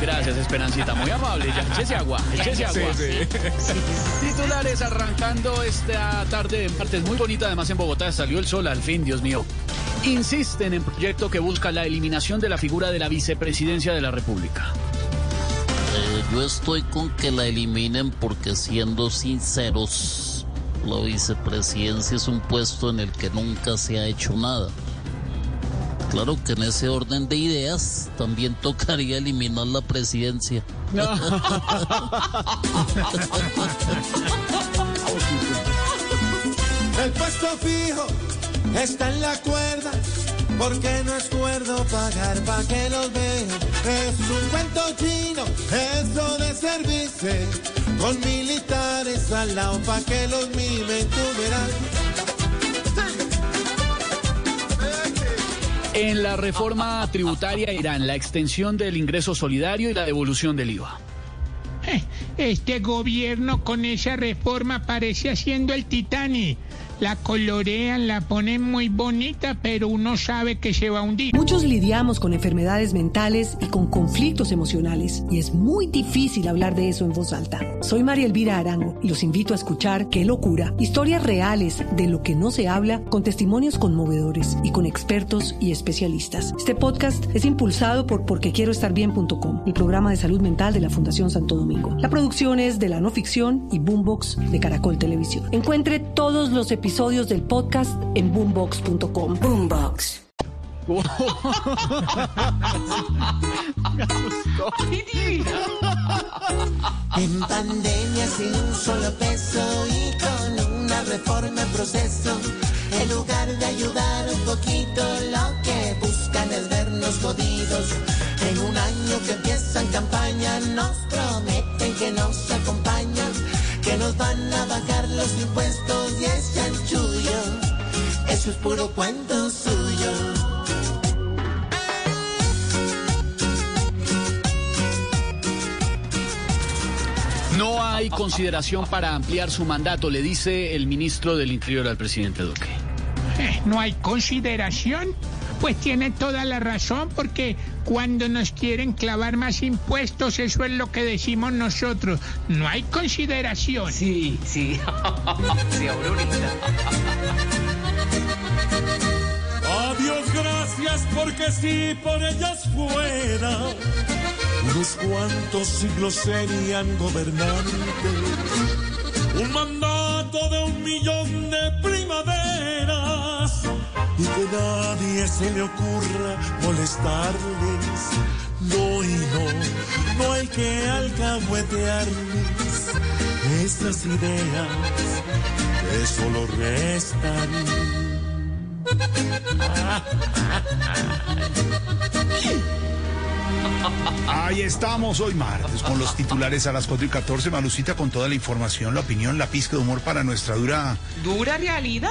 Gracias, Esperancita. Muy amable. Ya, échese agua, échese agua. Titulares arrancando esta tarde de martes muy bonita. Además, en Bogotá salió el sol al fin, Dios mío. Insisten en proyecto que busca la eliminación de la figura de la vicepresidencia de la República. Eh, yo estoy con que la eliminen porque siendo sinceros, la vicepresidencia es un puesto en el que nunca se ha hecho nada. Claro que en ese orden de ideas también tocaría eliminar la presidencia. El puesto fijo está en la cuerda, porque no es cuerdo pagar pa' que los vean. Es un cuento chino, eso de servirse, con militares al lado pa' que los mimen, tú verás. En la reforma tributaria irán la extensión del ingreso solidario y la devolución del IVA. Eh, Este gobierno con esa reforma parece haciendo el Titanic. La colorean, la ponen muy bonita, pero uno sabe que se va a hundir. Muchos lidiamos con enfermedades mentales y con conflictos emocionales y es muy difícil hablar de eso en voz alta. Soy María Elvira Arango y los invito a escuchar Qué locura, historias reales de lo que no se habla con testimonios conmovedores y con expertos y especialistas. Este podcast es impulsado por porquequieroestarbien.com, el programa de salud mental de la Fundación Santo Domingo. La producción es de la no ficción y Boombox de Caracol Televisión. Encuentre todos los episodios del podcast en boombox.com. Boombox. En pandemia sin un solo peso y con una reforma en proceso, en lugar de ayudar un poquito, lo que buscan es vernos jodidos. En un año que empiezan campaña, nos prometen que nos acompañan, que nos van a bajar los impuestos y es chanchullo. Eso es puro cuento suyo. No hay consideración para ampliar su mandato, le dice el ministro del Interior al presidente Duque. Eh, ¿No hay consideración? Pues tiene toda la razón, porque cuando nos quieren clavar más impuestos, eso es lo que decimos nosotros. No hay consideración. Sí, sí. sí. Adiós, gracias, porque si por ellas fuera, unos cuantos siglos serían gobernantes. Un mandato de un millón de primaveras y que nadie se le ocurra molestarles. No, y no, no hay que alcahuetearles estas ideas que solo restan. Ahí estamos hoy martes con los titulares a las 4 y 14. Malucita con toda la información, la opinión, la pizca de humor para nuestra dura. Dura realidad.